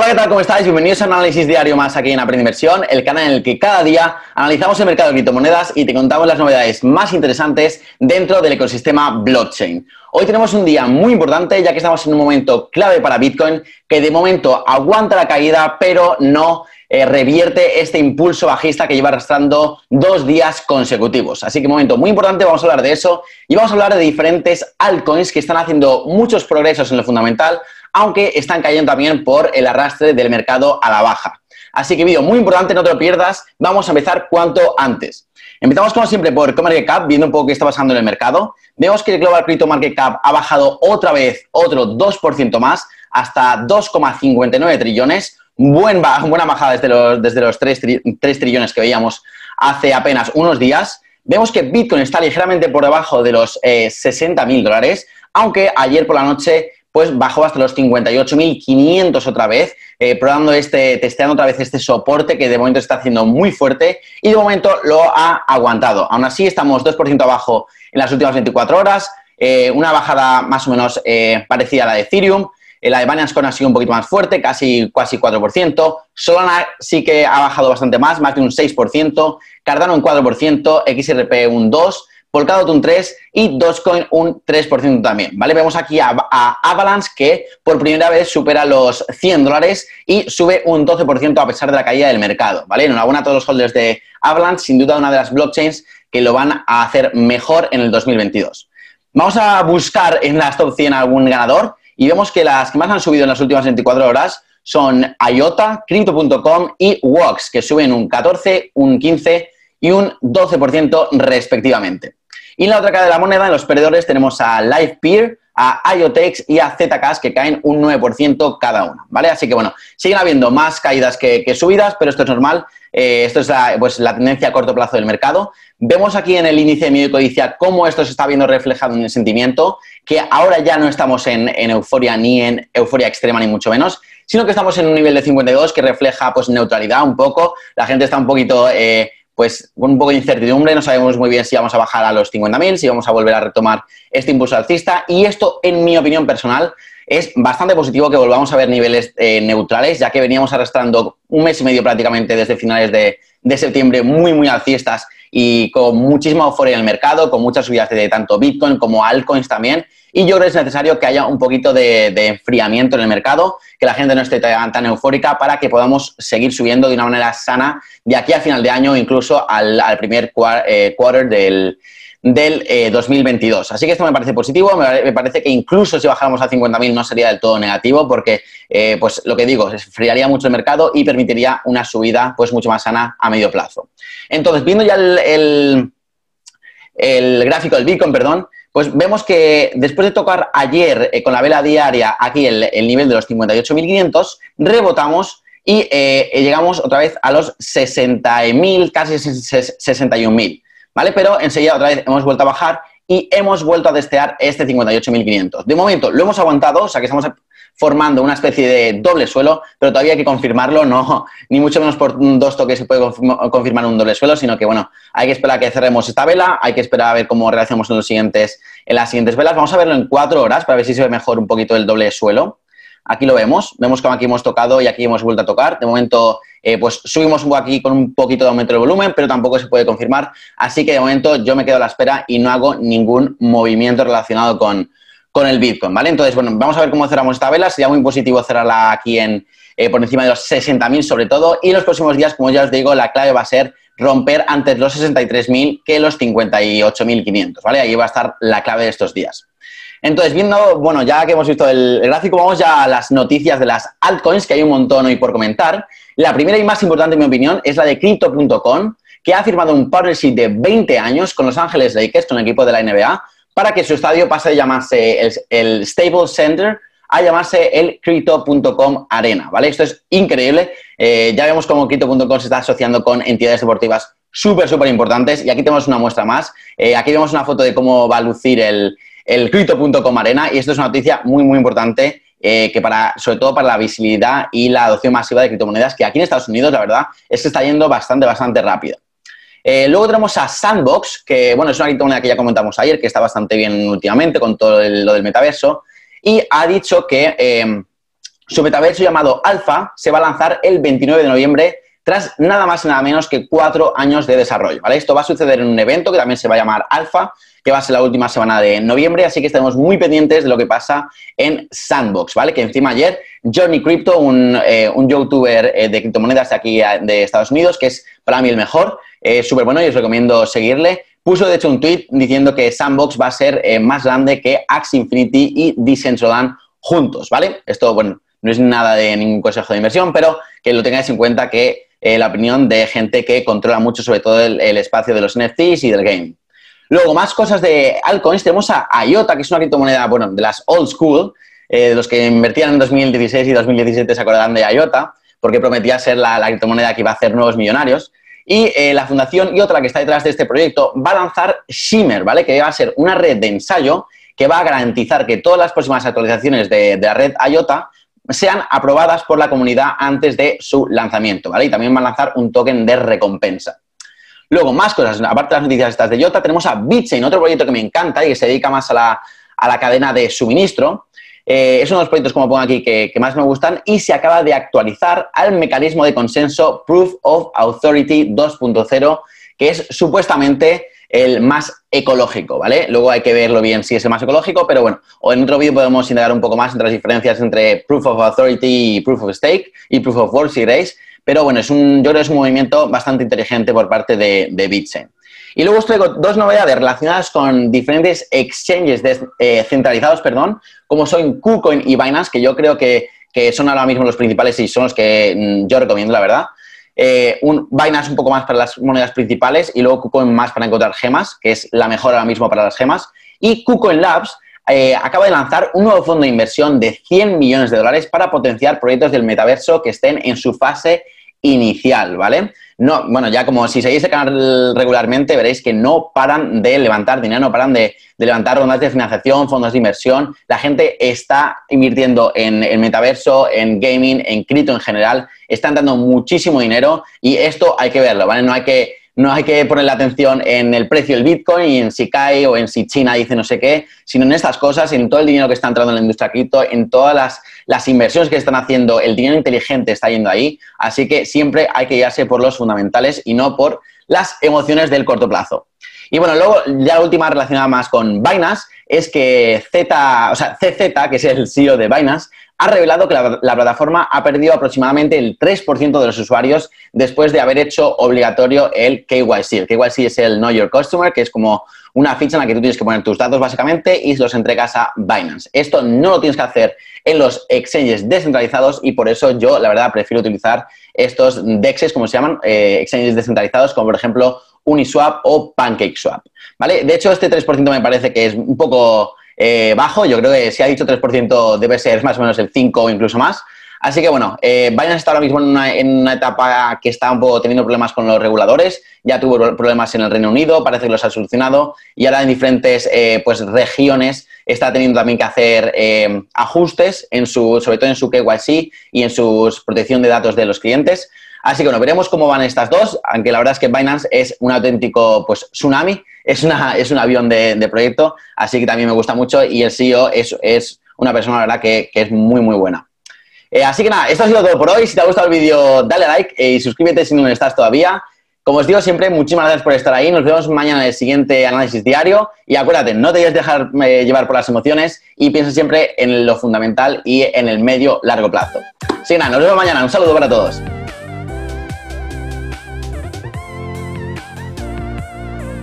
Hola, ¿qué tal? ¿Cómo estáis? Bienvenidos a un análisis diario más aquí en Aprende Inversión, el canal en el que cada día analizamos el mercado de criptomonedas y te contamos las novedades más interesantes dentro del ecosistema blockchain. Hoy tenemos un día muy importante ya que estamos en un momento clave para Bitcoin que de momento aguanta la caída pero no eh, revierte este impulso bajista que lleva arrastrando dos días consecutivos. Así que momento muy importante, vamos a hablar de eso y vamos a hablar de diferentes altcoins que están haciendo muchos progresos en lo fundamental aunque están cayendo también por el arrastre del mercado a la baja. Así que vídeo muy importante, no te lo pierdas. Vamos a empezar cuanto antes. Empezamos como siempre por CoinMarketCap, viendo un poco qué está pasando en el mercado. Vemos que el Global Crypto Market Cap ha bajado otra vez otro 2% más hasta 2,59 trillones. buena bajada desde los, desde los 3, trillones que veíamos hace apenas unos días. Vemos que Bitcoin está ligeramente por debajo de los eh, 60 mil dólares, aunque ayer por la noche pues bajó hasta los 58.500 otra vez, eh, probando este, testeando otra vez este soporte que de momento está haciendo muy fuerte y de momento lo ha aguantado. Aún así, estamos 2% abajo en las últimas 24 horas, eh, una bajada más o menos eh, parecida a la de Ethereum. La de Binance ha sido un poquito más fuerte, casi, casi 4%. Solana sí que ha bajado bastante más, más de un 6%. Cardano un 4%, XRP un 2%. Polkadot un 3 y Dogecoin un 3% también, ¿vale? Vemos aquí a, Avalanche que por primera vez supera los 100 dólares y sube un 12% a pesar de la caída del mercado, ¿vale? Enhorabuena a todos los holders de Avalanche, sin duda una de las blockchains que lo van a hacer mejor en el 2022. Vamos a buscar en la top 100 algún ganador y vemos que las que más han subido en las últimas 24 horas son IOTA, Crypto.com y Wox, que suben un 14, un 15 y un 12% respectivamente. Y en la otra cara de la moneda, en los perdedores, tenemos a LivePeer, a IoTex y a ZKs que caen un 9% cada una, ¿vale? Así que bueno, siguen habiendo más caídas que, subidas, pero esto es normal. Eh, esto es la, pues, la tendencia a corto plazo del mercado. Vemos aquí en el índice de miedo y codicia cómo esto se está viendo reflejado en el sentimiento, que ahora ya no estamos en, euforia ni en euforia extrema ni mucho menos, sino que estamos en un nivel de 52 que refleja pues neutralidad un poco. La gente está un poquito... Eh, pues un poco de incertidumbre, no sabemos muy bien si vamos a bajar a los 50.000, si vamos a volver a retomar este impulso alcista y esto, en mi opinión personal, es bastante positivo que volvamos a ver niveles eh, neutrales, ya que veníamos arrastrando un mes y medio prácticamente desde finales de, de septiembre muy, muy alcistas y con muchísima euforia en el mercado, con muchas subidas de tanto Bitcoin como altcoins también. Y yo creo que es necesario que haya un poquito de, enfriamiento en el mercado, que la gente no esté tan, eufórica para que podamos seguir subiendo de una manera sana de aquí a final de año, incluso al, primer eh, quarter del, del 2022. Eh, Así que esto me parece positivo, me, parece que incluso si bajáramos a 50.000 no sería del todo negativo porque, eh, pues lo que digo, se enfriaría mucho el mercado y permitiría una subida pues mucho más sana a medio plazo. Entonces, viendo ya el, el, gráfico del Bitcoin, perdón, pues vemos que después de tocar ayer eh, con la vela diaria aquí el, el nivel de los 58.500, rebotamos y llegamos otra vez a los 60.000, casi 61.000. ¿vale? Pero enseguida otra vez hemos vuelto a bajar y hemos vuelto a testear este 58.500. De momento lo hemos aguantado, o sea que estamos formando una especie de doble suelo, pero todavía hay que confirmarlo, no, ni mucho menos por dos toques se puede confirmar un doble suelo, sino que bueno, hay que esperar a que cerremos esta vela, hay que esperar a ver cómo reaccionamos en, los siguientes, en las siguientes velas. Vamos a verlo en cuatro horas para ver si se ve mejor un poquito el doble suelo. Aquí lo vemos, vemos como aquí hemos tocado y aquí hemos vuelto a tocar. De momento, eh, pues subimos aquí con un poquito de aumento del volumen, pero tampoco se puede confirmar. Así que de momento yo me quedo a la espera y no hago ningún movimiento relacionado con, el Bitcoin, ¿vale? Entonces, bueno, vamos a ver cómo cerramos esta vela. Sería muy positivo cerrarla aquí en, eh, por encima de los 60.000 sobre todo. Y en los próximos días, como ya os digo, la clave va a ser romper antes los 63.000 que los 58.500, ¿vale? Ahí va a estar la clave de estos días. Entonces, viendo, bueno, ya que hemos visto el, gráfico, vamos ya a las noticias de las altcoins, que hay un montón hoy por comentar. La primera y más importante, en mi opinión, es la de Crypto.com, que ha firmado un partnership de 20 años con Los Ángeles Lakers, con el equipo de la NBA, para que su estadio pase a llamarse el, Stable Center a llamarse el Crypto.com Arena, ¿vale? Esto es increíble. Eh, ya vemos cómo Crypto.com se está asociando con entidades deportivas súper, súper importantes y aquí tenemos una muestra más. Eh, aquí vemos una foto de cómo va a lucir el, el Crypto.com Arena y esto es una noticia muy, muy importante eh, que para, sobre todo para la visibilidad y la adopción masiva de criptomonedas, que aquí en Estados Unidos, la verdad, es que está yendo bastante, bastante rápido. Eh, luego tenemos a Sandbox, que bueno, es una criptomoneda que ya comentamos ayer, que está bastante bien últimamente con todo lo del metaverso, y ha dicho que eh, Su metaverso llamado Alpha se va a lanzar el 29 de noviembre tras nada más y nada menos que cuatro años de desarrollo. ¿vale? Esto va a suceder en un evento que también se va a llamar Alpha, que va a ser la última semana de noviembre, así que estamos muy pendientes de lo que pasa en Sandbox, ¿vale? Que encima ayer Johnny Crypto, un, eh, youtuber eh, de criptomonedas de aquí de Estados Unidos, que es para mí el mejor, es súper bueno y os recomiendo seguirle, puso de hecho un tweet diciendo que Sandbox va a ser eh, más grande que Axie Infinity y Decentraland juntos, ¿vale? Esto, bueno, no es nada de ningún consejo de inversión, pero que lo tengáis en cuenta que eh, la opinión de gente que controla mucho sobre todo el, espacio de los NFTs y del game. Luego, más cosas de altcoins. Tenemos a IOTA, que es una criptomoneda, bueno, de las old school, eh, de los que invertían en 2016 y 2017 se acordarán de IOTA, porque prometía ser la, criptomoneda que iba a hacer nuevos millonarios. Y eh, la fundación IOTA, que está detrás de este proyecto, va a lanzar Shimmer, ¿vale? Que va a ser una red de ensayo que va a garantizar que todas las próximas actualizaciones de, la red IOTA sean aprobadas por la comunidad antes de su lanzamiento, ¿vale? Y también van a lanzar un token de recompensa. Luego, más cosas, aparte de las noticias estas de Jota, tenemos a BitChain, otro proyecto que me encanta y que se dedica más a la, cadena de suministro. Eh, es uno de los proyectos, como pongo aquí, que, más me gustan y se acaba de actualizar al mecanismo de consenso Proof of Authority 2.0, que es supuestamente el más ecológico, ¿vale? Luego hay que verlo bien si es el más ecológico, pero bueno, o en otro vídeo podemos indagar un poco más entre las diferencias entre Proof of Authority y Proof of Stake y Proof of Work si queréis, pero bueno, es un, yo creo que es un movimiento bastante inteligente por parte de, de. Y luego os traigo dos novedades relacionadas con diferentes exchanges eh, centralizados, perdón, como son KuCoin y Binance, que yo creo que, que son ahora mismo los principales y son los que mm, yo recomiendo, la verdad. Eh, un Binance un poco más para las monedas principales y luego KuCoin más para encontrar gemas, que es la mejor ahora mismo para las gemas. Y KuCoin Labs eh, acaba de lanzar un nuevo fondo de inversión de 100 millones de dólares para potenciar proyectos del metaverso que estén en su fase inicial, ¿vale? No, bueno, ya como si seguís el canal regularmente, veréis que no paran de levantar dinero, no paran de, levantar rondas de financiación, fondos de inversión. La gente está invirtiendo en el metaverso, en gaming, en cripto en general. Están dando muchísimo dinero y esto hay que verlo, ¿vale? No hay que no hay que poner la atención en el precio del Bitcoin y en si cae o en si China dice no sé qué, sino en estas cosas, en todo el dinero que está entrando en la industria cripto, en todas las, las inversiones que están haciendo, el dinero inteligente está yendo ahí. Así que siempre hay que guiarse por los fundamentales y no por las emociones del corto plazo. Y bueno, luego ya la última relacionada más con Binance es que Z, o sea, CZ, que es el CEO de Binance, ha revelado que la, plataforma ha perdido aproximadamente el 3% de los usuarios después de haber hecho obligatorio el KYC. El KYC es el Know Your Customer, que es como una ficha en la que tú tienes que poner tus datos básicamente y los entregas a Binance. Esto no lo tienes que hacer en los exchanges descentralizados y por eso yo, la verdad, prefiero utilizar estos DEXs, como se llaman, eh, exchanges descentralizados, como por ejemplo Uniswap o PancakeSwap. ¿vale? De hecho, este 3% me parece que es un poco eh, bajo. Yo creo que si ha dicho 3% debe ser más o menos el 5 o incluso más. Así que bueno, eh, Binance está ahora mismo en una, etapa que está un poco teniendo problemas con los reguladores. Ya tuvo problemas en el Reino Unido, parece que los ha solucionado. Y ahora en diferentes eh, pues, regiones está teniendo también que hacer eh, ajustes, en su, sobre todo en su KYC y en su protección de datos de los clientes. Así que bueno, veremos cómo van estas dos, aunque la verdad es que Binance es un auténtico pues, tsunami es, una, es un avión de, proyecto, así que también me gusta mucho y el CEO es, es una persona, la verdad, que, es muy, muy buena. Eh, así que nada, esto ha sido todo por hoy. Si te ha gustado el vídeo, dale like eh, y suscríbete si no estás todavía. Como os digo siempre, muchísimas gracias por estar ahí. Nos vemos mañana en el siguiente análisis diario. Y acuérdate, no te dejes dejar eh, llevar por las emociones y piensa siempre en lo fundamental y en el medio largo plazo. Así que nada, nos vemos mañana. Un saludo para todos.